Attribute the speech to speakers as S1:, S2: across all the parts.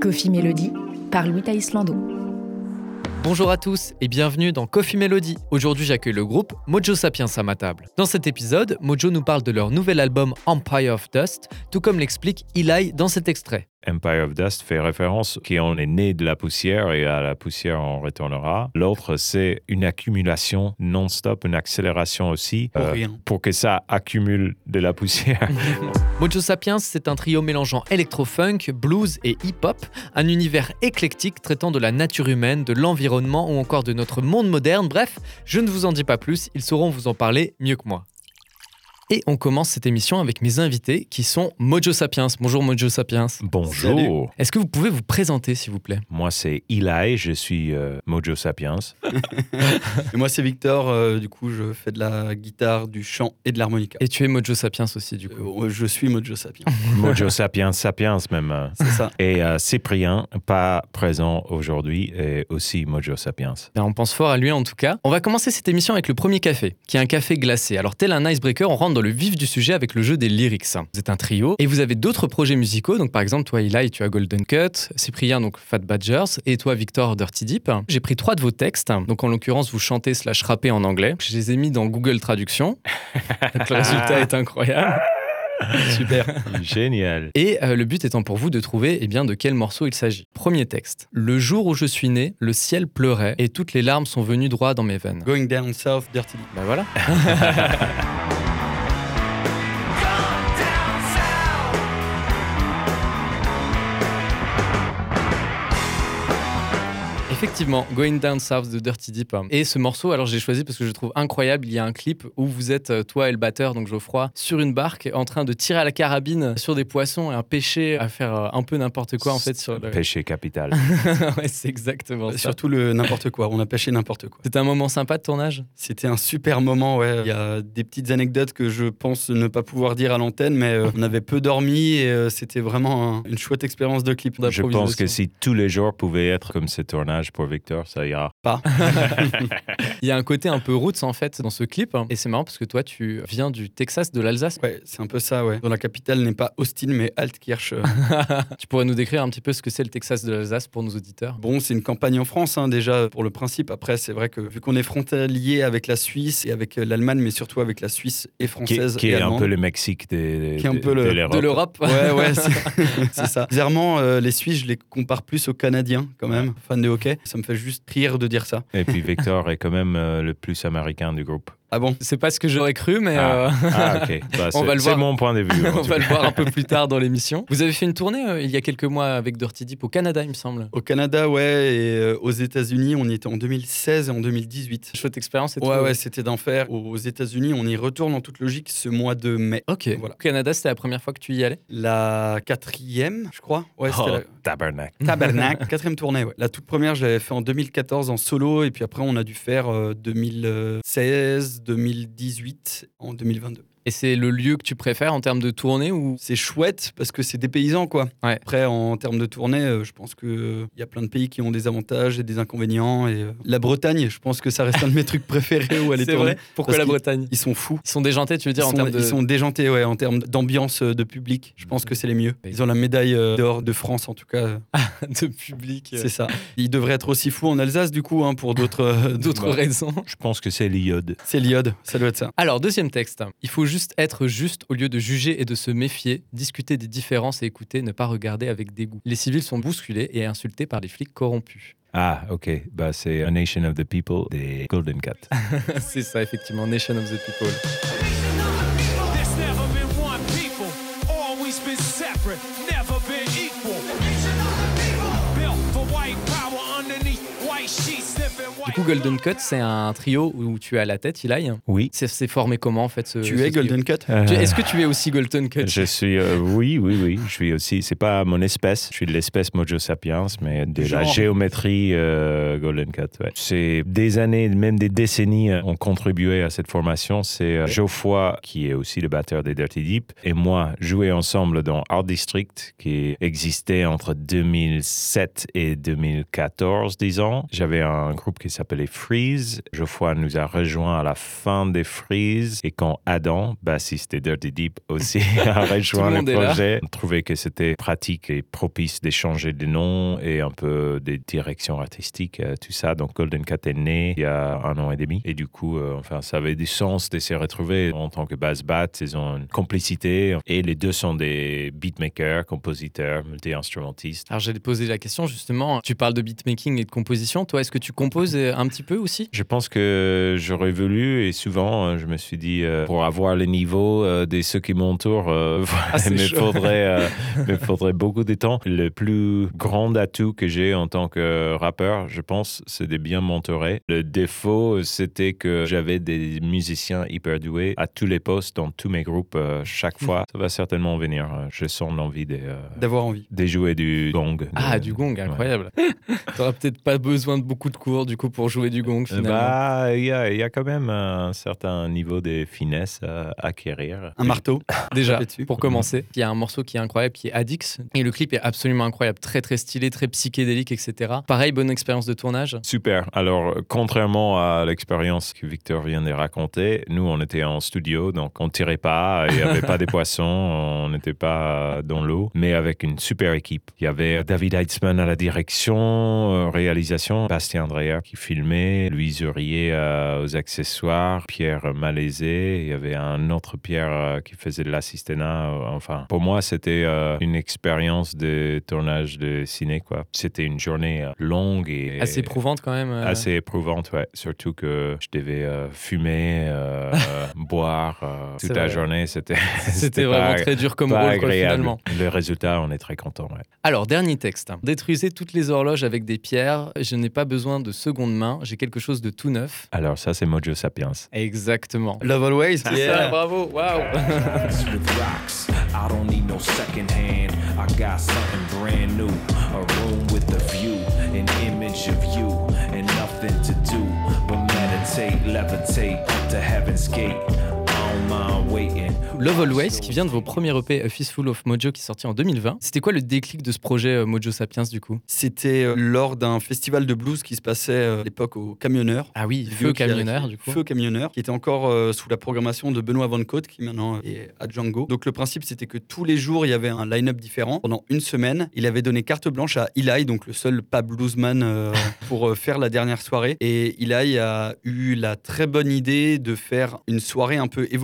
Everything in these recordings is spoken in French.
S1: Coffee Melody par Louis Islando.
S2: Bonjour à tous et bienvenue dans Coffee Melody. Aujourd'hui, j'accueille le groupe Mojo Sapiens à ma table. Dans cet épisode, Mojo nous parle de leur nouvel album Empire of Dust, tout comme l'explique Eli dans cet extrait.
S3: Empire of Dust fait référence qu'on est né de la poussière et à la poussière on retournera. L'autre, c'est une accumulation non-stop, une accélération aussi.
S4: Pour rien.
S3: Pour que ça accumule de la poussière.
S2: Mojo Sapiens, c'est un trio mélangeant électro-funk, blues et hip-hop, un univers éclectique traitant de la nature humaine, de l'environnement ou encore de notre monde moderne. Bref, je ne vous en dis pas plus, ils sauront vous en parler mieux que moi. Et on commence cette émission avec mes invités qui sont Mojo Sapiens. Bonjour Mojo Sapiens.
S3: Bonjour.
S2: Est-ce que vous pouvez vous présenter s'il vous plaît?
S3: Moi, c'est Eli, je suis euh, Mojo Sapiens.
S4: Et moi, c'est Victor. euh, du coup, je fais de la guitare, du chant et de l'harmonica.
S2: Et tu es Mojo Sapiens aussi du coup.
S4: Euh, je suis Mojo Sapiens.
S3: Mojo Sapiens, Sapiens même.
S4: C'est ça.
S3: Et euh, Cyprien, pas présent aujourd'hui, et aussi Mojo Sapiens.
S2: Ben, on pense fort à lui en tout cas. On va commencer cette émission avec le premier café, qui est un café glacé. Alors tel un icebreaker, on rentre dans le vif du sujet avec le jeu des lyrics. Vous êtes un trio et vous avez d'autres projets musicaux. Donc par exemple, toi Eli, tu as Golden Cut, Cyprien donc Fat Badgers et toi Victor Dirty Deep. J'ai pris trois de vos textes. Donc en l'occurrence, vous chantez slash rappez en anglais. Je les ai mis dans Google Traduction. Donc, le résultat est incroyable. Super.
S3: Génial.
S2: Et euh, le but étant pour vous de trouver eh bien, de quel morceau il s'agit. Premier texte. Le jour où je suis né, le ciel pleurait et toutes les larmes sont venues droit dans mes veines.
S4: Going down south, dirty. Deep.
S2: Ben voilà. Effectivement, Going Down South de Dirty Deep. Et ce morceau, alors j'ai choisi parce que je le trouve incroyable. Il y a un clip où vous êtes, euh, toi et le batteur, donc Geoffroy, sur une barque en train de tirer à la carabine sur des poissons et un pêcher à faire euh, un peu n'importe quoi en fait sur le.
S3: Péché capital.
S2: ouais, c'est exactement ça.
S4: Surtout le n'importe quoi. On a pêché n'importe quoi.
S2: C'était un moment sympa de tournage?
S4: C'était un super moment, ouais. Il y a des petites anecdotes que je pense ne pas pouvoir dire à l'antenne, mais euh, on avait peu dormi et euh, c'était vraiment un- une chouette expérience de clip.
S3: Je pense que si tous les jours pouvaient être comme ce tournage pour Victor, ça ira.
S4: Pas.
S2: Il y a un côté un peu roots en fait dans ce clip. Et c'est marrant parce que toi, tu viens du Texas, de l'Alsace.
S4: Ouais, c'est un peu ça, ouais. Dans la capitale n'est pas Austin, mais Altkirch.
S2: tu pourrais nous décrire un petit peu ce que c'est le Texas de l'Alsace pour nos auditeurs?
S4: Bon, c'est une campagne en France, hein, déjà, pour le principe. Après, c'est vrai que vu qu'on est frontalier avec la Suisse et avec euh, l'Allemagne, mais surtout avec la Suisse et
S3: Qui,
S4: française
S3: qui
S4: et
S3: est un
S4: allemande.
S3: peu le Mexique des,
S4: Qui est un
S3: de-
S4: peu le-
S3: de
S4: de
S3: l'Europe.
S2: De l'Europe
S4: Ouais, ouais, c'est c'est ça. Bizarrement, euh, les Suisses, je les compare plus aux Canadiens, quand même, fans de hockey. Ça me fait juste rire de dire ça.
S3: Et puis Victor est quand même euh, le plus américain du groupe.
S4: Ah bon
S2: C'est pas ce que j'aurais cru, mais
S3: Ah,
S2: euh,
S3: ah, ok. Bah,
S2: On
S3: c'est-
S2: va le
S3: C'est
S2: voir.
S3: mon point de vue.
S2: on va
S3: cas.
S2: le voir un peu plus tard dans l'émission. Vous avez fait une tournée euh, il y a quelques mois avec Dirty Deep au Canada, il me semble.
S4: Au Canada, ouais, et euh, aux États-Unis, on y était en 2016 et en 2018.
S2: Chouette expérience et tout.
S4: Ouais, ouais, c'était d'enfer. Aux États-Unis, on y retourne en toute logique ce mois de mai.
S2: Ok.
S4: Voilà.
S2: Au Canada, c'était la première fois que tu y allais?
S4: La quatrième, je crois. Ouais, c'était
S3: Oh,
S4: la-. Tabernacle, quatrième tournée. Ouais. La toute première, je l'avais fait en 2014 en solo, et puis après, on a dû faire euh, 2016, 2018, en 2022.
S2: Et c'est le lieu que tu préfères en termes de tournée ou
S4: C'est chouette parce que c'est des paysans, quoi.
S2: Ouais.
S4: Après, en termes de tournée, euh, je pense qu'il y a plein de pays qui ont des avantages et des inconvénients. Et euh, la Bretagne, je pense que ça reste un de mes trucs préférés où aller
S2: C'est
S4: tourner.
S2: vrai Pourquoi la Bretagne?
S4: Ils sont fous.
S2: Ils sont déjantés, tu veux
S4: Ils
S2: dire, en
S4: sont,
S2: termes de.
S4: ils sont déjantés, ouais, en termes d'ambiance euh, de public. Je pense que c'est les mieux. Ils ont la médaille euh, d'or de France, en tout cas. euh,
S2: de public. euh,
S4: C'est ça. Ils devraient être aussi fous en Alsace, du coup, hein, pour d'autres euh,
S2: D'autres
S4: bah,
S2: raisons.
S3: Je pense que c'est l'iode.
S4: C'est l'iode, ça doit être ça.
S2: Alors, deuxième texte. Il faut juste être juste au lieu de juger et de se méfier, discuter des différences et écouter, ne pas regarder avec dégoût. Les civils sont bousculés et insultés par des flics corrompus.
S3: Ah, ok. Bah, c'est A Nation of the People des Golden Cat.
S2: C'est ça, effectivement, Nation of the People. Coup, Golden Cut, c'est un trio où tu es à la tête, Eli.
S3: Oui.
S2: C'est formé comment, en fait ce,
S4: Tu
S2: ce
S4: es Golden Cut
S3: Euh,
S2: Est-ce que tu es aussi Golden Cut
S3: Je suis, euh, oui, oui, oui. Je suis aussi, c'est pas mon espèce. Je suis de l'espèce Mojo Sapiens, mais de la géométrie euh, Golden ouais. C'est des années, même des décennies euh, ont contribué à cette formation. C'est euh, Geoffroy, qui est aussi le batteur des Dirty Deep, et moi jouer ensemble dans Art District, qui existait entre 2007 et 2014, disons. J'avais un groupe qui s'appelait Freeze. Geoffroy nous a rejoint à la fin des Freeze. Et quand Adam, bassiste des Dirty Deep, aussi a rejoint
S2: le
S3: projet, on trouvait que c'était pratique et propice d'échanger des noms et un peu des directions artistiques, euh, tout ça. Donc Golden Cat est né il y a un an et demi. Et du coup, euh, enfin, ça avait du sens de se retrouver en tant que bass bat. Ils ont une complicité. Et les deux sont des beatmakers, compositeurs, multi-instrumentistes.
S2: Alors j'allais poser la question justement, tu parles de beatmaking et de composition, toi est-ce que tu composes euh, un petit peu aussi?
S3: Je pense que j'aurais voulu et souvent euh, je me suis dit euh, pour avoir le niveau euh, de ceux qui m'entourent, euh,
S2: Ah,
S3: il me faudrait, me faudrait beaucoup de temps. Le plus grand atout que j'ai en tant que rappeur, je pense, c'est de bien m'entourer. Le défaut, c'était que j'avais des musiciens hyper doués à tous les postes dans tous mes groupes chaque fois. Ça va certainement venir. Je sens l'envie de,
S4: D'avoir envie.
S3: de jouer du gong.
S2: Ah,
S3: De-
S2: du gong, incroyable. T'auras peut-être pas besoin de beaucoup de cours du coup pour jouer du gong finalement.
S3: Bah, il y y a quand même un certain niveau de finesse à acquérir.
S4: Un marteau.
S2: Déjà, pour commencer, il y a un morceau qui est incroyable qui est Addix et le clip est absolument incroyable, très très stylé, très psychédélique, etc. Pareil, bonne expérience de tournage.
S3: Super. Alors, contrairement à l'expérience que Victor vient de raconter, nous, on était en studio, donc on tirait pas, il n'y avait pas des poissons, on n'était pas dans l'eau, mais avec une super équipe. Il y avait David Heitzman à la direction, euh, réalisation, Bastien Andrea qui filmait, Louise Urier euh, aux accessoires, Pierre Malaisé, il y avait un autre Pierre euh, qui faisait de l'assistanat. euh, Enfin, pour moi, c'était une expérience de tournage de ciné, quoi. C'était une journée longue et
S2: Assez éprouvante quand même.
S3: assez éprouvante, ouais. Surtout que je devais fumer, boire toute la journée. C'était
S2: vraiment très dur comme rôle quoi, finalement.
S3: Le résultat, on est très content. Ouais.
S2: Alors, dernier texte. Détruisez toutes les horloges avec des pierres. Je n'ai pas besoin de seconde main. J'ai quelque chose de tout neuf.
S3: Alors ça, c'est Mojo Sapiens.
S2: Exactement.
S4: Love Always. Yeah.
S2: bravo, waouh.
S5: with rocks. I don't need no second hand. I got something brand new. A room with a view, an image of you, and nothing to do but meditate, levitate up to heaven's gate.
S2: Love Always, qui vient de vos premiers EP A Fistful of Mojo qui est sorti en 2020. C'était quoi le déclic de ce projet euh, Mojo Sapiens du coup?
S4: C'était euh, lors d'un festival de blues qui se passait euh, à l'époque au Camionneur.
S2: Ah oui, Feu Camionneur du coup.
S4: Feu Camionneur, qui était encore euh, sous la programmation de Benoît Van Cote, qui maintenant est à Django. Donc le principe, c'était que tous les jours, il y avait un line-up différent. Pendant une semaine, il avait donné carte blanche à Eli, donc le seul pas bluesman euh, pour euh, faire la dernière soirée. Et Eli a eu la très bonne idée de faire une soirée un peu évolutive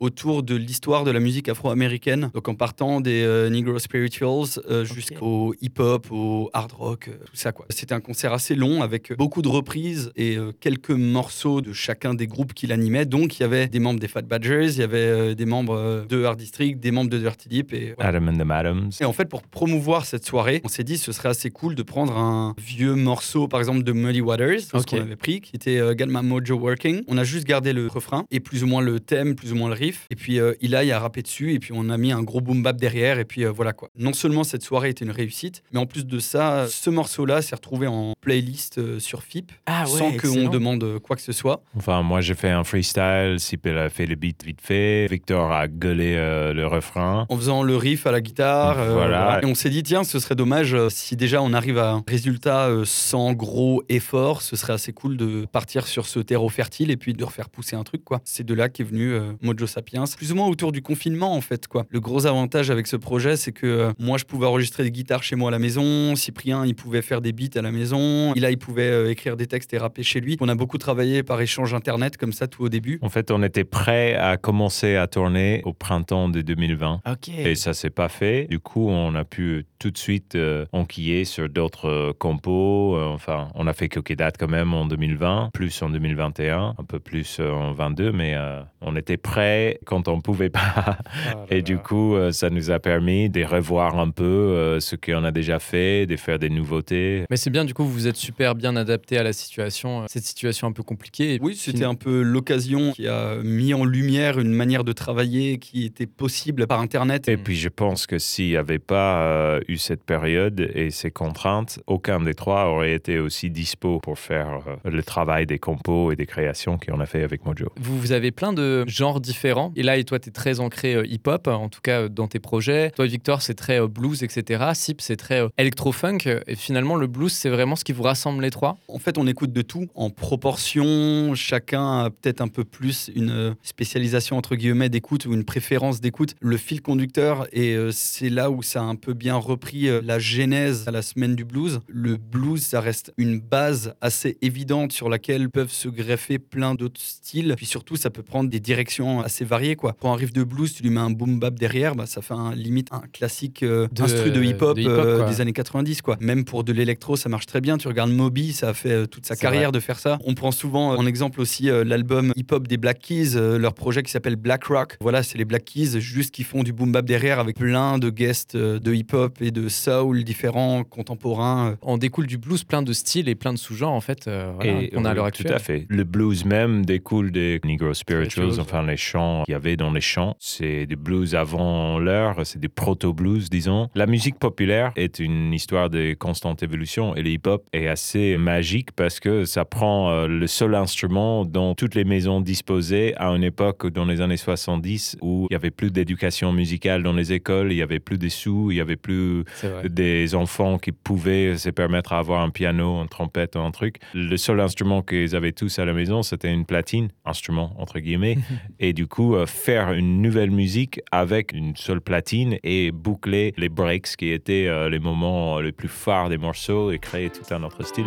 S4: autour de l'histoire de la musique afro-américaine. Donc en partant des euh, Negro Spirituals euh, jusqu'au hip-hop, au hard rock, euh, tout ça quoi. C'était un concert assez long avec beaucoup de reprises et euh, quelques morceaux de chacun des groupes qu'il animait. Donc il y avait des membres des Fat Badgers, il y avait euh, des membres de Hard District, des membres de Dirty Deep et voilà.
S3: Adam and the Madams.
S4: Et en fait, pour promouvoir cette soirée, on s'est dit ce serait assez cool de prendre un vieux morceau, par exemple, de Muddy Waters, ce
S2: Ok.
S4: qu'on avait pris, qui était euh, My Mojo Working. On a juste gardé le refrain et plus ou moins le thème, plus ou moins le riff. Et puis euh, Eli a rappé dessus et puis on a mis un gros boom bap derrière et puis euh, voilà quoi. Non seulement cette soirée était une réussite, mais en plus de ça, ce morceau-là s'est retrouvé en playlist euh, sur FIP
S2: Ah
S4: sans qu'on demande euh, quoi que ce soit.
S3: Enfin, moi, j'ai fait un freestyle. Sipel a fait le beat vite fait. Victor a gueulé euh, le refrain.
S4: en faisant le riff à la guitare. euh,
S3: Voilà.
S4: Et on s'est dit, tiens, ce serait dommage euh, si déjà on arrive à un résultat euh, sans gros effort, ce serait assez cool de partir sur ce terreau fertile et puis de refaire pousser un truc, quoi. C'est de là qu'est venu euh, Mojo Sapiens. Plus ou moins autour du confinement, en fait, quoi. Le gros avantage avec ce projet, c'est que euh, moi, je pouvais enregistrer des guitares chez moi à la maison. Cyprien, il pouvait faire des beats à la maison. Là, il pouvait euh, écrire des textes et rapper chez lui. On a beaucoup travaillé par échange internet, comme ça, tout au début.
S3: En fait, on était prêt à commencer à tourner au printemps de 2020.
S2: Ok.
S3: Et ça s'est pas fait. Du coup, on a pu tout de suite euh, enquiller sur d'autres euh, compos. Euh, enfin, on a fait quelques dates quand même en 2020, plus en 2021, un peu plus en 22, mais euh, on était prêt quand on pouvait pas. Et du coup, euh, ça nous a permis de revoir un peu euh, ce qu'on a déjà fait, de faire des nouveautés.
S2: Mais c'est bien, du coup, vous vous êtes super bien adapté à la situation, euh, cette situation un peu compliquée.
S4: Oui, c'était un peu l'occasion qui a mis en lumière une manière de travailler qui était possible par Internet.
S3: Et puis, je pense que s'il n'y avait pas eu cette période et ces contraintes, aucun des trois aurait été aussi dispo pour faire le travail des compos et des créations qu'on a fait avec Mojo.
S2: Vous, vous avez plein de genres différents. Et là, et toi, tu es très ancré euh, hip-hop, en tout cas euh, dans tes projets. Toi, Victor, c'est très euh, blues, etc. Sip, c'est très électro-funk. Et finalement, le blues, c'est vraiment ce qui vous rassemble les trois
S4: En fait, on écoute de tout en proportion. Chacun a peut-être un peu plus une spécialisation entre guillemets d'écoute ou une préférence d'écoute. Le fil conducteur, et c'est là où ça a un peu bien repris la genèse à la semaine du blues. Le blues, ça reste une base assez évidente sur laquelle peuvent se greffer plein d'autres styles. Puis surtout, ça peut prendre des directions assez variées. Quoi. Pour un riff de blues, tu lui mets un boom bap derrière, bah, ça fait un, limite un classique euh,
S2: De-
S4: instru de hip-hop
S2: de
S4: euh, des années 90. Quoi. Même pour de l'électro, ça marche très bien. Tu regardes Moby, ça a fait euh, toute sa carrière de faire ça. On prend souvent euh, en exemple aussi euh, l'album hip-hop des Black Keys, euh, leur projet qui s'appelle Black Rock. Voilà, c'est les Black Keys juste qui font du boom bap derrière avec plein de guests euh, de hip-hop et de soul différents, contemporains.
S2: On découle du blues plein de styles et plein de sous-genres en fait euh, voilà, qu'on a à l'heure
S3: Tout
S2: actuelle.
S3: à fait. Le blues même découle des Negro Spirituals,
S2: Spirituals,
S3: enfin les chants qu'il y avait dans les chants. C'est des blues avant l'heure, c'est des proto-blues, disons. La musique populaire est une histoire de constante évolution et le hip-hop est assez magique parce que ça prend euh, le seul instrument dont toutes les maisons disposaient à une époque dans les années 70 où il y avait plus d'éducation musicale dans les écoles, il y avait plus des sous, il y avait plus des enfants qui pouvaient se permettre d'avoir un piano, une trompette, un truc. Le seul instrument qu'ils avaient tous à la maison, c'était une platine, instrument entre guillemets. et du coup, euh, faire une nouvelle musique avec une seule platine et boucler les breaks qui étaient euh, les moments les plus phares des morceaux et créer tout un autre style.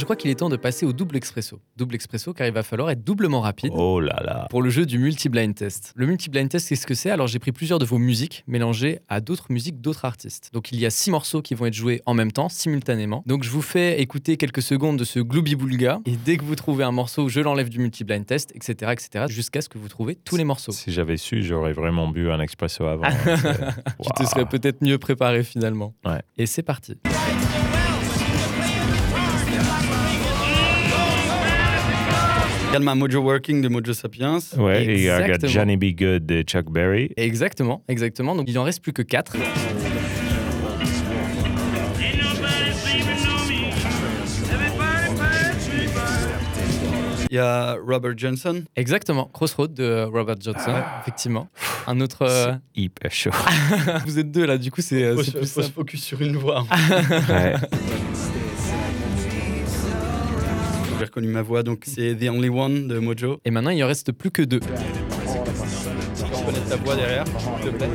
S2: Je crois qu'il est temps de passer au double expresso. Double expresso car il va falloir être doublement rapide.
S3: Oh là là.
S2: Pour le jeu du multi-blind test. Le multi-blind test, qu'est-ce que c'est? Alors j'ai pris plusieurs de vos musiques mélangées à d'autres musiques d'autres artistes. Donc il y a six morceaux qui vont être joués en même temps, simultanément. Donc je vous fais écouter quelques secondes de ce Glooby Boulga et dès que vous trouvez un morceau, je l'enlève du multi-blind test, etc., etc., jusqu'à ce que vous trouvez tous les morceaux.
S3: Si j'avais su, j'aurais vraiment bu un expresso avant.
S2: Tu te serais peut-être mieux préparé finalement.
S3: Ouais.
S2: Et c'est parti.
S4: Regarde ma Mojo Working de Mojo Sapiens.
S3: Ouais, et il y a. Johnny B. Good de Chuck Berry.
S2: Exactement, exactement. Donc il en reste plus que 4.
S4: Il y a Robert Johnson.
S2: Exactement, Crossroad de Robert Johnson, effectivement. Un autre. euh,
S3: C'est hyper chaud.
S2: Vous êtes deux là, du coup c'est euh,
S4: Faut se-
S2: plus
S4: faut se
S2: simple.
S4: focus sur une voix.
S3: Ouais.
S4: Reconnu ma voix, donc c'est The Only One de Mojo.
S2: Et maintenant il en reste plus que deux.
S4: Tu reconnais ta voix derrière, s'il te plaît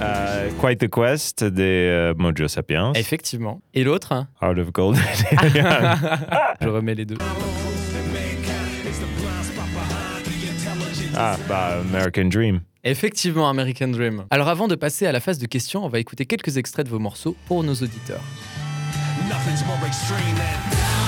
S3: Euh, Quite the Quest de euh, Mojo Sapiens.
S2: Effectivement. Et l'autre, hein,
S3: Heart of Gold.
S2: je remets les deux.
S3: ah, bah, American Dream.
S2: Effectivement, American Dream. Alors avant de passer à la phase de questions, on va écouter quelques extraits de vos morceaux pour nos auditeurs.
S6: Nothing's more extreme than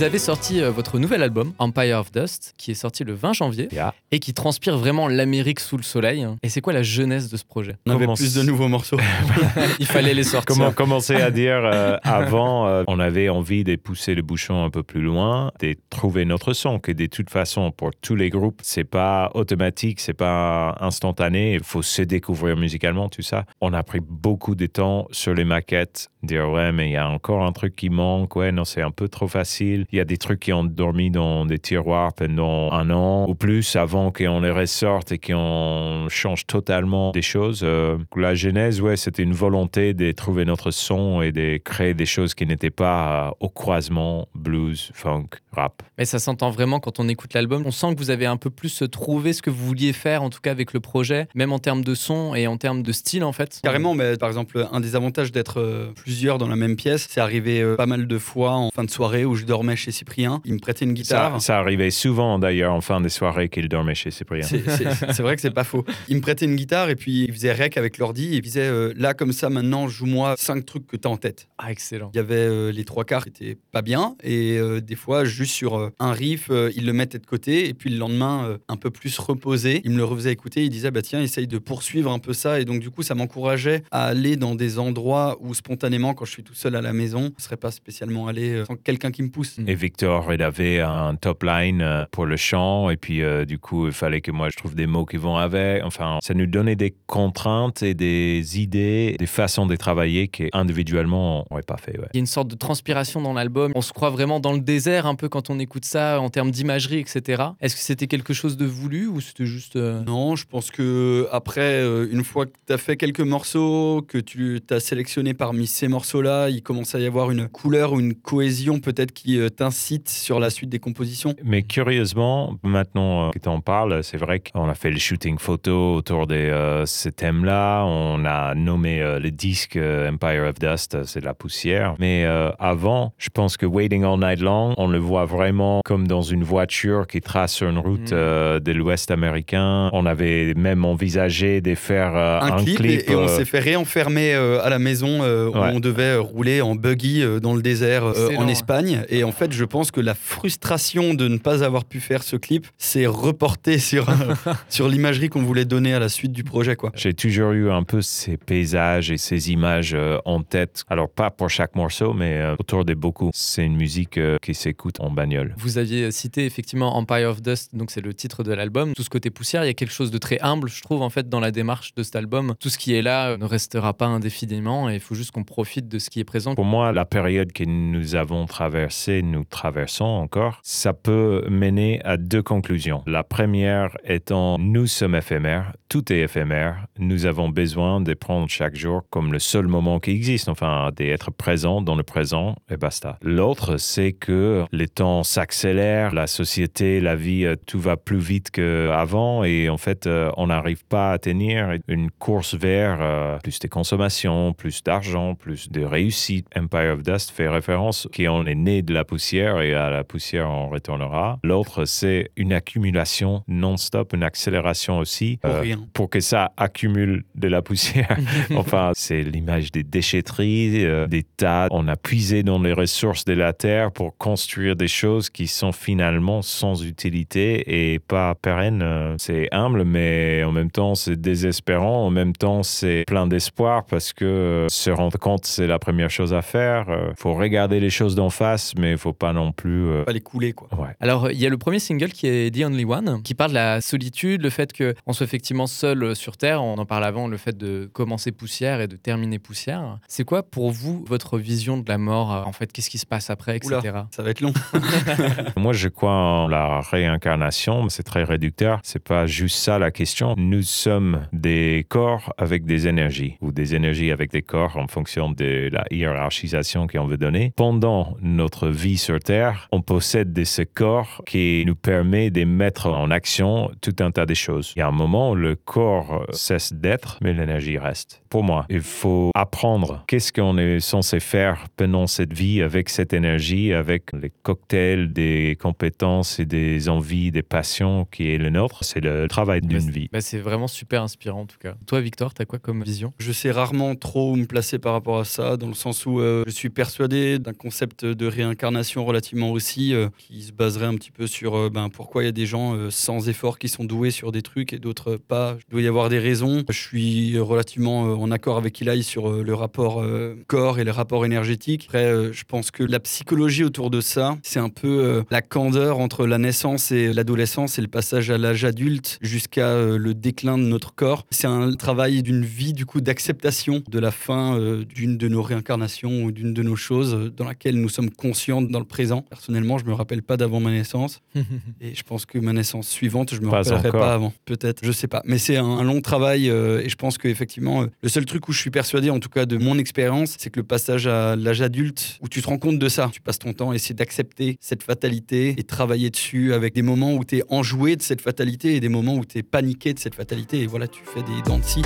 S2: vous avez sorti euh, votre nouvel album, Empire of Dust, qui est sorti le 20 janvier
S3: Yeah.
S2: et qui transpire vraiment l'Amérique sous le soleil. Et c'est quoi la jeunesse de ce projet?
S4: On avait
S3: Comment
S4: plus de nouveaux morceaux.
S2: Il fallait les sortir.
S3: Comment commencer à dire euh, avant, euh, on avait envie de pousser le bouchon un peu plus loin, de trouver notre son, que de toute façon, pour tous les groupes, c'est pas automatique, c'est pas instantané, il faut se découvrir musicalement, tout ça. On a pris beaucoup de temps sur les maquettes, dire ouais, mais il y a encore un truc qui manque, ouais, non, c'est un peu trop facile. Il y a des trucs qui ont dormi dans des tiroirs pendant un an ou plus avant qu'on les ressorte et qu'on change totalement des choses. Euh, la genèse, ouais, c'était une volonté de trouver notre son et de créer des choses qui n'étaient pas euh, au croisement blues, funk, rap.
S2: Mais ça s'entend vraiment quand on écoute l'album. On sent que vous avez un peu plus trouvé ce que vous vouliez faire, en tout cas avec le projet, même en termes de son et en termes de style en fait.
S4: Carrément, mais par exemple, un des avantages d'être euh, plusieurs dans la même pièce, c'est arrivé euh, pas mal de fois en fin de soirée où je dormais chez Cyprien. Il me prêtait une guitare.
S3: ça arrivait souvent d'ailleurs en fin de soirée qu'il dormait chez Cyprien.
S4: C'est- vrai que c'est pas faux. Il me prêtait une guitare et puis il faisait rec avec l'ordi et il disait euh, là comme ça maintenant joue-moi cinq trucs que t'as en tête.
S2: Ah, excellent.
S4: Il y avait euh, les trois quarts qui étaient pas bien et euh, des fois juste sur euh, un riff euh, il le mettait de côté et puis le lendemain euh, un peu plus reposé il me le refaisait écouter il disait bah tiens essaye de poursuivre un peu ça et donc du coup ça m'encourageait à aller dans des endroits où spontanément quand je suis tout seul à la maison je serais pas spécialement allé euh, sans quelqu'un qui me pousse.
S3: Et Victor, il avait un top line euh, pour le chant, et puis euh, du coup, il fallait que moi je trouve des mots qui vont avec. Enfin, ça nous donnait des contraintes et des idées, des façons de travailler qu'individuellement, on n'aurait pas fait. ouais.
S2: Il y a une sorte de transpiration dans l'album. On se croit vraiment dans le désert un peu quand on écoute ça en termes d'imagerie, etc. Est-ce que c'était quelque chose de voulu ou c'était juste. euh,
S4: Non, je pense que après, une fois que tu as fait quelques morceaux, que tu t'as sélectionné parmi ces morceaux-là, il commence à y avoir une couleur ou une cohésion peut-être qui t'incite sur la suite des compositions?
S3: Mais curieusement, maintenant euh, que tu en parles, c'est vrai qu'on a fait le shooting photo autour de euh, ce thème-là. On a nommé euh, le disque euh, Empire of Dust, c'est de la poussière. Mais euh, avant, je pense que Waiting All Night Long, on le voit vraiment comme dans une voiture qui trace sur une route euh, de l'Ouest américain. On avait même envisagé de faire euh,
S4: Un,
S3: un,
S4: clip, et, et on
S3: euh,
S4: s'est fait réenfermer euh, à la maison euh, où
S3: Ouais.
S4: on devait rouler en buggy euh, dans le désert euh, en. Espagne. Et en fait, je pense que la frustration de ne pas avoir pu faire ce clip s'est reportée sur, sur l'imagerie qu'on voulait donner à la suite du projet. Quoi.
S3: J'ai toujours eu un peu ces paysages et ces images euh, en tête. Alors, pas pour chaque morceau, mais euh, autour de beaucoup. C'est une musique euh, qui s'écoute en bagnole.
S2: Vous aviez cité effectivement Empire of Dust, donc c'est le titre de l'album. Tout ce côté poussière, il y a quelque chose de très humble, je trouve, en fait, dans la démarche de cet album. Tout ce qui est là ne restera pas indéfiniment et il faut juste qu'on profite de ce qui est présent.
S3: Pour moi, la période que nous avons traversée, nous traversons encore, ça peut mener à deux conclusions. La première étant, nous sommes éphémères, tout est éphémère, nous avons besoin de prendre chaque jour comme le seul moment qui existe, enfin, d'être présent dans le présent et basta. L'autre, c'est que les temps s'accélèrent, la société, la vie, euh, tout va plus vite qu'avant et en fait, euh, on n'arrive pas à tenir une course vers euh, plus de consommation, plus d'argent, plus de réussite. Empire of Dust fait référence qu'on est né de la poussière et à la poussière on retournera. L'autre, c'est une accumulation non-stop, une accélération aussi.
S4: Pour
S3: euh,
S4: rien.
S3: pour que ça accumule de la poussière. enfin, c'est l'image des déchetteries, euh, des tas. On a puisé dans les ressources de la terre pour construire des choses qui sont finalement sans utilité et pas pérennes. Euh, C'est humble, mais en même temps, c'est désespérant. En même temps, c'est plein d'espoir parce que euh, se rendre compte, c'est la première chose à faire. Il faut regarder les choses d'en face, mais il faut pas non plus. euh,
S4: Pas les couler. Quoi.
S3: Ouais.
S2: Alors, il y a le premier single qui est The Only One, qui parle de la solitude, le fait qu'on soit effectivement seul euh, sur Terre. On en parle avant, le fait de commencer poussière et de terminer poussière. C'est quoi pour vous votre vision de la mort euh, En fait, qu'est-ce qui se passe après, etc.
S4: Oula. Ça va être long.
S3: Moi, je crois en la réincarnation, mais c'est très réducteur. C'est pas juste ça la question. Nous sommes des corps avec des énergies, ou des énergies avec des corps en fonction de la hiérarchisation qu'on veut donner. Pendant notre vie sur Terre, on possède de ce corps qui nous permet de mettre en action tout un tas de choses. Il y a un moment où le corps cesse d'être, mais l'énergie reste. Pour moi, il faut apprendre qu'est-ce qu'on est censé faire pendant cette vie avec cette énergie, avec les cocktails des compétences et des envies, des passions qui est le nôtre. C'est le travail d'une
S2: Bah,
S3: vie.
S2: Bah, c'est vraiment super inspirant en tout cas. Toi, Victor, t'as quoi comme vision?
S4: Je sais rarement trop où me placer par rapport à ça, dans le sens où euh, je suis persuadé d'un concept de réincarnation relativement aussi, euh, qui se baserait un petit peu sur euh, ben, pourquoi il y a des gens euh, sans effort qui sont doués sur des trucs et d'autres pas. Il doit y avoir des raisons. Je suis relativement en accord avec Eli sur le rapport corps et le rapport énergétique. Après, je pense que la psychologie autour de ça, c'est un peu la candeur entre la naissance et l'adolescence et le passage à l'âge adulte jusqu'à le déclin de notre corps. C'est un travail d'une vie, du coup, d'acceptation de la fin d'une de nos réincarnations ou d'une de nos choses dans laquelle nous sommes conscients le présent. Personnellement, je me rappelle pas d'avant ma naissance et je pense que ma naissance suivante, je me
S3: Pas
S4: rappellerai
S3: encore.
S4: pas avant. Peut-être, je sais pas. Mais c'est un, un long travail euh, et je pense qu'effectivement, euh, le seul truc où je suis persuadé, en tout cas de mon expérience, c'est que le passage à l'âge adulte, où tu te rends compte de ça, tu passes ton temps à essayer d'accepter cette fatalité et travailler dessus avec des moments où tu es enjoué de cette fatalité et des moments où tu es paniqué de cette fatalité. Et voilà, tu fais des dents de scie.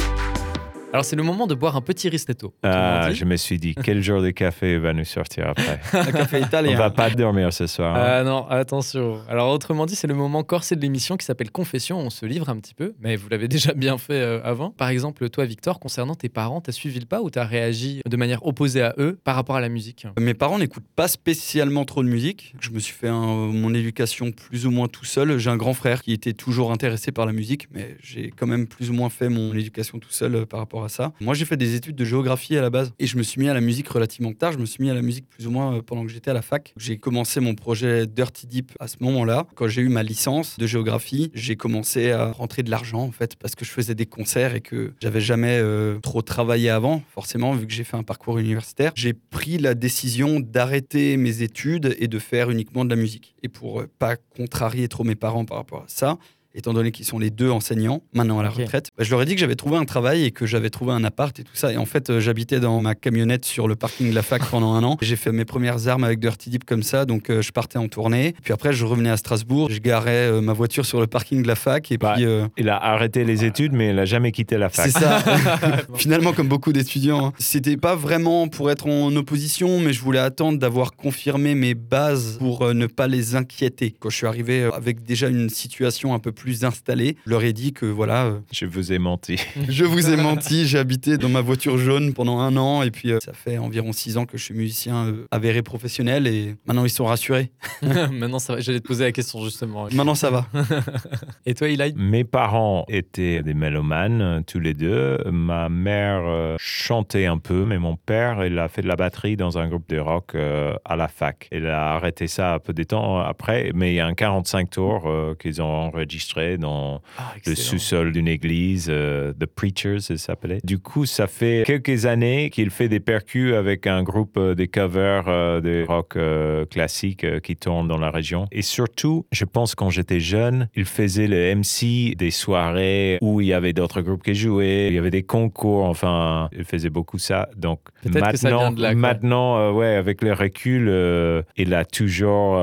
S2: Alors c'est le moment de boire un petit ristretto.
S3: Ah, je me suis dit, quel genre de café va nous sortir après?
S4: Un café
S3: On
S4: italien.
S3: va pas dormir ce soir. hein.
S2: Ah non, attention. Alors autrement dit, c'est le moment corsé de l'émission qui s'appelle Confession. On se livre un petit peu, mais vous l'avez déjà bien fait euh, avant. Par exemple, toi, Victor, concernant tes parents, t'as suivi le pas ou t'as réagi de manière opposée à eux par rapport à la musique?
S4: Mes parents n'écoutent pas spécialement trop de musique. Je me suis fait un- mon éducation plus ou moins tout seul. J'ai un grand frère qui était toujours intéressé par la musique, mais j'ai quand même plus ou moins fait mon éducation tout seul euh, par rapport à Moi, j'ai fait des études de géographie à la base et je me suis mis à la musique relativement tard. Je me suis mis à la musique plus ou moins euh, pendant que j'étais à la fac. J'ai commencé mon projet Dirty Deep à ce moment-là. Quand j'ai eu ma licence de géographie, j'ai commencé à rentrer de l'argent en fait parce que je faisais des concerts et que j'avais jamais euh, trop travaillé avant, forcément, vu que j'ai fait un parcours universitaire. J'ai pris la décision d'arrêter mes études et de faire uniquement de la musique. Et pour euh, pas contrarier trop mes parents par rapport à ça, étant donné qu'ils sont les deux enseignants, maintenant à la retraite, bah, je leur ai dit que j'avais trouvé un travail et que j'avais trouvé un appart et tout ça. Et en fait, euh, j'habitais dans ma camionnette sur le parking de la fac pendant un an. J'ai fait mes premières armes avec Dirty Deep comme ça, donc euh, je partais en tournée. Puis après, je revenais à Strasbourg, je garais euh, ma voiture sur le parking de la fac et
S3: Bah,
S4: puis... euh,
S3: Il a arrêté les études, mais il a jamais quitté la fac.
S4: c'est ça. Finalement, comme beaucoup d'étudiants, hein. c'était pas vraiment pour être en opposition, mais je voulais attendre d'avoir confirmé mes bases pour euh, ne pas les inquiéter. Quand je suis arrivé avec déjà une situation un peu plus installée, je leur ai dit que voilà, euh,
S3: Je vous ai menti.
S4: je vous ai menti, j'ai habité dans ma voiture jaune pendant un an et puis euh, ça fait environ six ans que je suis musicien euh, avéré professionnel et maintenant ils sont rassurés.
S2: Maintenant, ça va. J'allais te poser la question justement.
S4: Maintenant ça va.
S2: Et toi, Eli?
S3: Mes parents étaient des mélomanes, tous les deux. Ma mère euh, chantait un peu, mais mon père, il a fait de la batterie dans un groupe de rock euh, à la fac. Il a arrêté ça un peu de temps après, mais il y a un 45 tours euh, qu'ils ont enregistré dans
S2: Ah,
S3: le sous-sol d'une église, euh, The Preachers, ça s'appelait. Du coup, ça fait quelques années qu'il fait des percus avec un groupe euh, des covers euh, de rock euh, classique qui tournent dans la région. Et surtout, je pense quand j'étais jeune, il faisait le MC des soirées où il y avait d'autres groupes qui jouaient, il y avait des concours, enfin, il faisait beaucoup ça. Donc
S2: Peut-être que ça
S3: maintenant,
S2: vient de là, quoi.
S3: maintenant ouais, avec le recul, il a toujours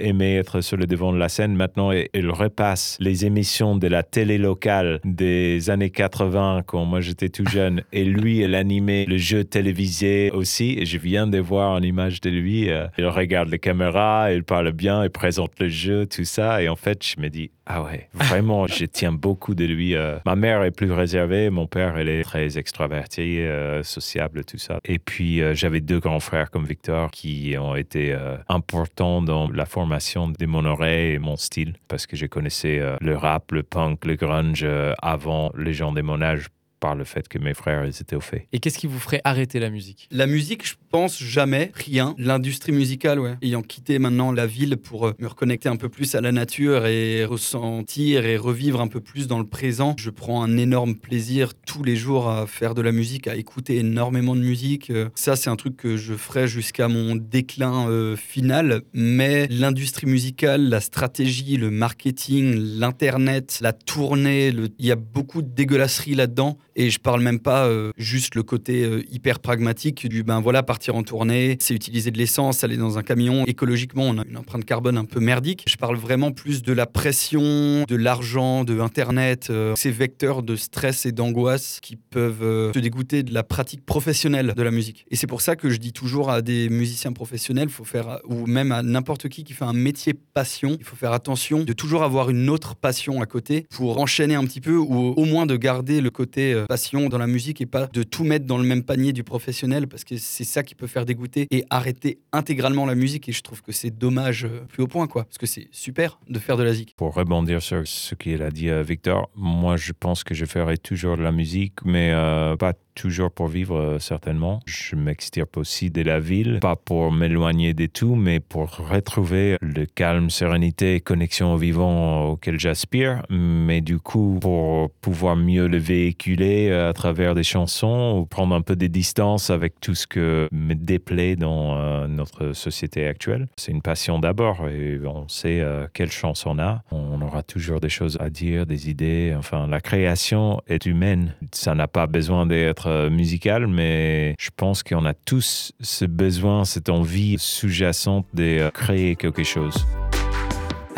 S3: aimé être sur le devant de la scène. Maintenant, il, il repasse les émissions de la télé locale des années 80 quand moi j'étais tout jeune. Et lui, il animait le jeu télévisé aussi. Et je viens de voir une image de lui. euh, il regarde les caméras, il parle bien, il présente le jeu, tout ça. Et en fait, je me dis, ah ouais, vraiment, je tiens beaucoup de lui. euh. Ma mère est plus réservée, mon père, il est très extraverti, euh, sociable, tout ça. Et puis, euh, j'avais deux grands frères comme Victor qui ont été importants dans la formation de mon oreille et mon style parce que je connaissais le rap, le punk, le grunge avant les gens de mon âge par le fait que mes frères ils étaient au fait.
S2: Et qu'est-ce qui vous ferait arrêter la musique?
S4: La musique, je pense jamais, rien. L'industrie musicale, ouais. Ayant quitté maintenant la ville pour euh, me reconnecter un peu plus à la nature et ressentir et revivre un peu plus dans le présent, je prends un énorme plaisir tous les jours à faire de la musique, à écouter énormément de musique. Euh, Ça, c'est un truc que je ferai jusqu'à mon déclin euh, final. Mais l'industrie musicale, la stratégie, le marketing, l'internet, la tournée, le- il y a beaucoup de dégueulasserie là-dedans. Et je parle même pas euh, juste le côté euh, hyper pragmatique du ben voilà partir en tournée, c'est utiliser de l'essence, aller dans un camion. Écologiquement, on a une empreinte carbone un peu merdique. Je parle vraiment plus de la pression, de l'argent, de Internet, euh, ces vecteurs de stress et d'angoisse qui peuvent te dégoûter de la pratique professionnelle de la musique. Et c'est pour ça que je dis toujours à des musiciens professionnels, faut faire ou même à n'importe qui qui fait un métier passion, il faut faire attention de toujours avoir une autre passion à côté pour enchaîner un petit peu ou au moins de garder le côté passion dans la musique et pas de tout mettre dans le même panier du professionnel parce que c'est ça qui peut faire dégoûter et arrêter intégralement la musique et je trouve que c'est dommage euh, plus au point quoi parce que c'est super de faire de la zik.
S3: Pour rebondir sur ce qu'il a dit euh, Victor, moi je pense que je ferai toujours de la musique, mais euh, pas toujours pour vivre euh, certainement. Je m'extirpe aussi de la ville, pas pour m'éloigner de tout, mais pour retrouver le calme, sérénité connexion au vivant auquel j'aspire, mais du coup pour pouvoir mieux le véhiculer euh, à travers des chansons ou prendre un peu de distance avec tout ce que me déplaît dans euh, notre société actuelle. C'est une passion d'abord et on sait quelle chance on a. On aura toujours des choses à dire, des idées. Enfin, la création est humaine. Ça n'a pas besoin d'être euh, musical, mais je pense qu'on a tous ce besoin, cette envie sous-jacente de euh, créer quelque chose.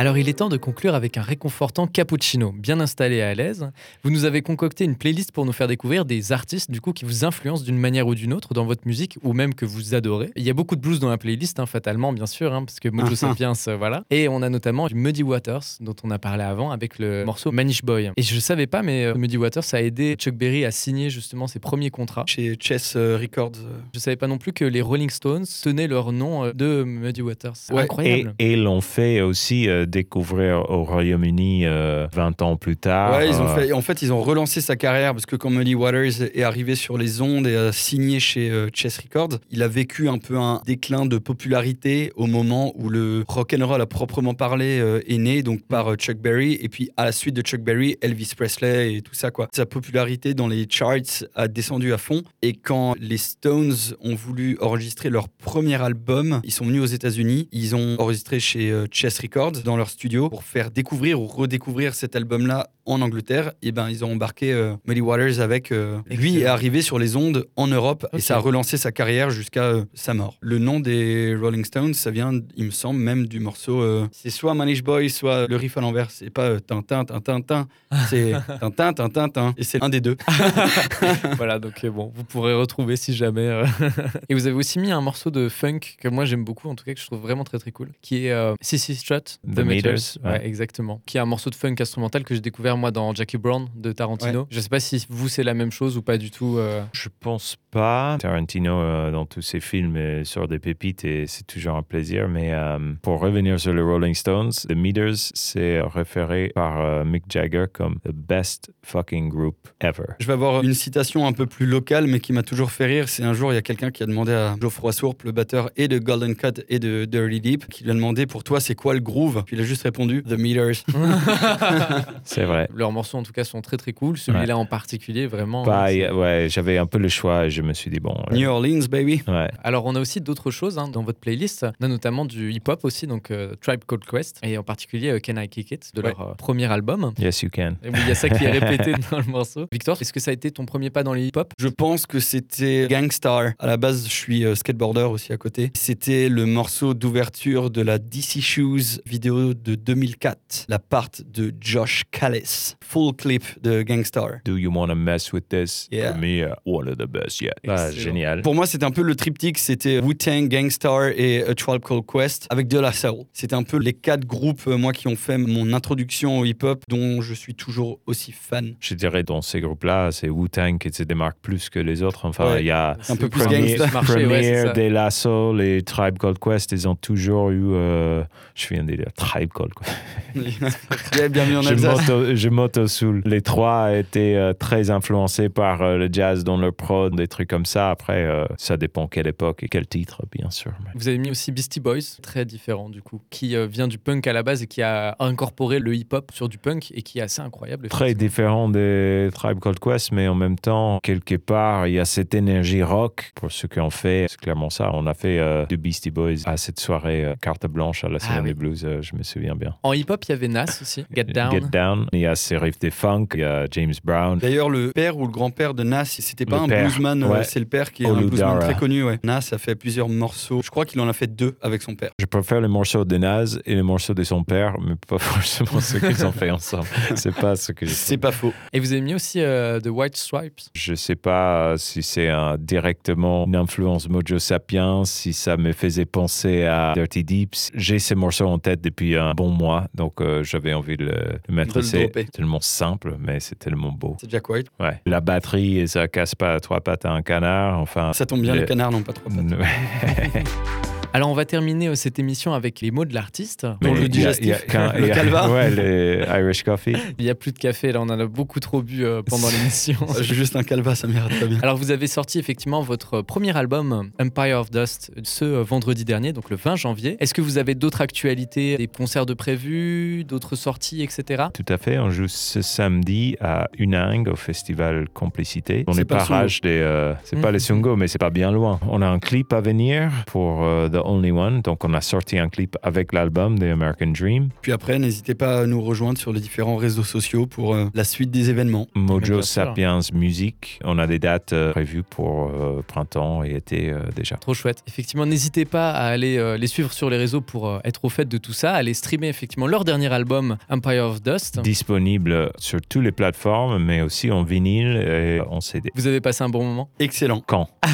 S2: Alors il est temps de conclure avec un réconfortant cappuccino, bien installé et à l'aise. Vous nous avez concocté une playlist pour nous faire découvrir des artistes du coup qui vous influencent d'une manière ou d'une autre dans votre musique ou même que vous adorez. Il y a beaucoup de blues dans la playlist, hein, fatalement bien sûr, hein, parce que Mojo Sapiens, euh, voilà. Et on a notamment du Muddy Waters dont on a parlé avant avec le morceau Manish Boy. Et je savais pas, mais euh, Muddy Waters a aidé Chuck Berry à signer justement ses premiers contrats.
S4: Chez Chess euh, Records.
S2: Je savais pas non plus que les Rolling Stones tenaient leur nom euh, de Muddy Waters.
S4: Ouais.
S3: Et,
S2: incroyable.
S3: et l'ont fait aussi euh, découvrir au Royaume-Uni euh, 20 ans plus tard.
S4: Ouais, ils ont
S3: Euh,
S4: fait, en fait, ils ont relancé sa carrière parce que quand Muddy Waters est arrivé sur les ondes et a signé chez euh, Chess Records, il a vécu un peu un déclin de popularité au moment où le rock and roll à proprement parler euh, est né, donc par euh, Chuck Berry, et puis à la suite de Chuck Berry, Elvis Presley et tout ça quoi. Sa popularité dans les charts a descendu à fond, et quand les Stones ont voulu enregistrer leur premier album, ils sont venus aux États-Unis, ils ont enregistré chez euh, Chess Records dans leur studio pour faire découvrir ou redécouvrir cet album-là en Angleterre, et ben ils ont embarqué euh, Muddy Waters avec. euh, lui est arrivé sur les ondes en Europe et ça a relancé sa carrière jusqu'à euh, sa mort. Le nom des Rolling Stones, ça vient, il me semble, même du morceau. euh, c'est soit Manish Boy, soit le riff à l'envers. C'est pas euh, Tintin, Tintin, Tintin. C'est Tintin, Tintin, Tintin. Et c'est un des deux.
S2: voilà, donc bon, vous pourrez retrouver si jamais. euh. et vous avez aussi mis un morceau de funk que moi j'aime beaucoup, en tout cas que je trouve vraiment très très cool, qui est euh, CC Strut,
S3: The Meters,
S2: Ouais,
S3: ouais.
S2: exactement. Qui est un morceau de funk instrumental que j'ai découvert moi dans Jackie Brown de Tarantino. Je sais pas si vous c'est la même chose ou pas du tout. euh.
S3: Je pense pas. Tarantino, euh, dans tous ses films, euh, sort des pépites et c'est toujours un plaisir. Mais euh, pour revenir sur les Rolling Stones, The Meters, c'est référé par euh, Mick Jagger comme the best fucking group ever.
S4: Je vais avoir une citation un peu plus locale, mais qui m'a toujours fait rire. C'est un jour, il y a quelqu'un qui a demandé à Geoffroy Sourpe, le batteur et de Golden Cut et de Dirty Deep, qui lui a demandé pour toi, c'est quoi le groove? Puis il a juste répondu The Meters.
S3: C'est vrai.
S2: Leurs morceaux en tout cas sont très très cool. Celui-là en particulier, vraiment.
S3: Bah, y-
S2: c'est-
S3: ouais, j'avais un peu le choix et je me suis dit, bon. euh,
S4: New Orleans, baby.
S3: ouais.
S2: Alors, on a aussi d'autres choses hein, dans votre playlist. On a notamment du hip-hop aussi, donc euh, Tribe Called Quest, et en particulier euh, Can I Kick It, de leur euh, premier album.
S3: Yes, you can.
S2: Oui, il y a ça qui est répété dans le morceau. Victor, est-ce que ça a été ton premier pas dans le hip-hop?
S4: Je pense que c'était Gangstar. À la base, je suis euh, skateboarder aussi à côté. C'était le morceau d'ouverture de la DC Shoes vidéo de 2004, la part de Josh Callis. Full clip de Gangstar.
S3: Do you want to mess with this?
S4: Yeah.
S3: For me, uh, one of the best yet. Ah, génial.
S4: Pour moi, c'était un peu le triptyque, c'était Wu-Tang, Gangstar et A Tribe Called Quest avec de la soul. C'était un peu les quatre groupes, euh, moi, qui ont fait mon introduction au hip-hop, dont je suis toujours aussi fan.
S3: Je dirais dans ces groupes-là, c'est Wu-Tang qui se démarque plus que les autres. Enfin,
S4: Ouais.
S3: il y a
S4: Un peu plus
S3: Premier,
S2: ouais,
S3: Premier,
S2: ça.
S3: De La Soul et Tribe Called Quest, ils ont toujours eu. euh, je viens de dire Tribe Called Quest.
S4: Yeah, bienvenue en Alsace.
S3: Je m'auto-soule. Les trois étaient euh, très influencés par euh, le jazz dans leur prod, des trucs comme ça. Après, euh, ça dépend quelle époque et quel titre, bien sûr. mais-
S2: Vous avez mis aussi Beastie Boys, très différent du coup, qui vient du punk à la base et qui a incorporé le hip-hop sur du punk et qui est assez incroyable.
S3: Très différent des Tribe Called Quest, mais en même temps, quelque part, il y a cette énergie rock. Pour ceux qui ont fait, c'est clairement ça. On a fait du Beastie Boys à cette soirée carte blanche à la Semaine
S2: Ah oui.
S3: des Blues, je me souviens bien.
S2: En hip-hop, il y avait Nas aussi, Get Down.
S3: Get Down. Il y a riffs des funk, il y a James Brown.
S4: D'ailleurs, le père ou le grand-père de Nas, c'était pas
S3: Le
S4: un
S3: père,
S4: bluesman, euh,
S3: ouais.
S4: c'est le père qui est
S3: Olu
S4: un bluesman
S3: Dara.
S4: très connu. Ouais. Nas a fait plusieurs morceaux. Je crois qu'il en a fait deux avec son père.
S3: Je préfère les morceaux de Nas et les morceaux de son père, mais pas forcément ceux qu'ils ont fait ensemble. C'est pas ce que
S4: C'est pas faux.
S2: Et vous avez mis aussi euh, The White Stripes?
S3: Je sais pas si c'est un- directement une influence Mojo Sapiens, si ça me faisait penser à Dirty Deeps. J'ai ces morceaux en tête depuis un bon mois, donc euh, j'avais envie de le, le mettre.
S4: De le Dropper.
S3: tellement simple, mais c'est tellement beau.
S4: C'est Jack White.
S3: Ouais. La batterie, et ça casse pas à trois pattes à un canard. Enfin,
S4: Ça tombe bien,
S3: le-
S4: les canards n'ont pas trop pattes.
S2: Alors, on va terminer euh, cette émission avec les mots de l'artiste.
S3: Mais
S4: le digestif. Le calva.
S3: Ouais, le Irish Coffee.
S2: Il n'y a plus de café, là, on en a beaucoup trop bu euh, pendant l'émission.
S4: J'ai juste un calva, ça m'ira très bien.
S2: Alors, vous avez sorti effectivement votre premier album, Empire of Dust, ce euh, vendredi dernier, donc le 20 janvier. Est-ce que vous avez d'autres actualités, des concerts de prévus, d'autres sorties, etc.
S3: Tout à fait. On joue ce samedi à Unang au festival Complicité. Dans
S4: C'est
S3: les
S4: pas
S3: des. euh, c'est pas
S2: Mhm.
S3: les Sungo, mais c'est pas bien loin. On a un clip à venir pour euh, The The Only One. Donc, on a sorti un clip avec l'album The American Dream.
S4: Puis après, n'hésitez pas à nous rejoindre sur les différents réseaux sociaux pour euh, la suite des événements.
S3: Mojo. Sapiens Music. On a des dates euh, prévues pour euh, printemps et été euh, déjà.
S2: Trop chouette. Effectivement, n'hésitez pas à aller euh, les suivre sur les réseaux pour euh, être au fait de tout ça, à aller streamer effectivement leur dernier album Empire of Dust.
S3: Disponible sur toutes les plateformes, mais aussi en vinyle et en CD.
S2: Vous avez passé un bon moment?
S4: Excellent.
S3: Quand?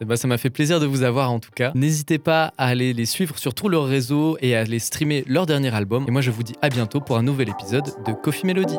S2: Eh ben, Ça m'a fait plaisir de vous avoir en tout cas. N'hésitez pas à aller les suivre sur tous leurs réseaux et à aller streamer leur dernier album. Et moi je vous dis à bientôt pour un nouvel épisode de Coffee Melody.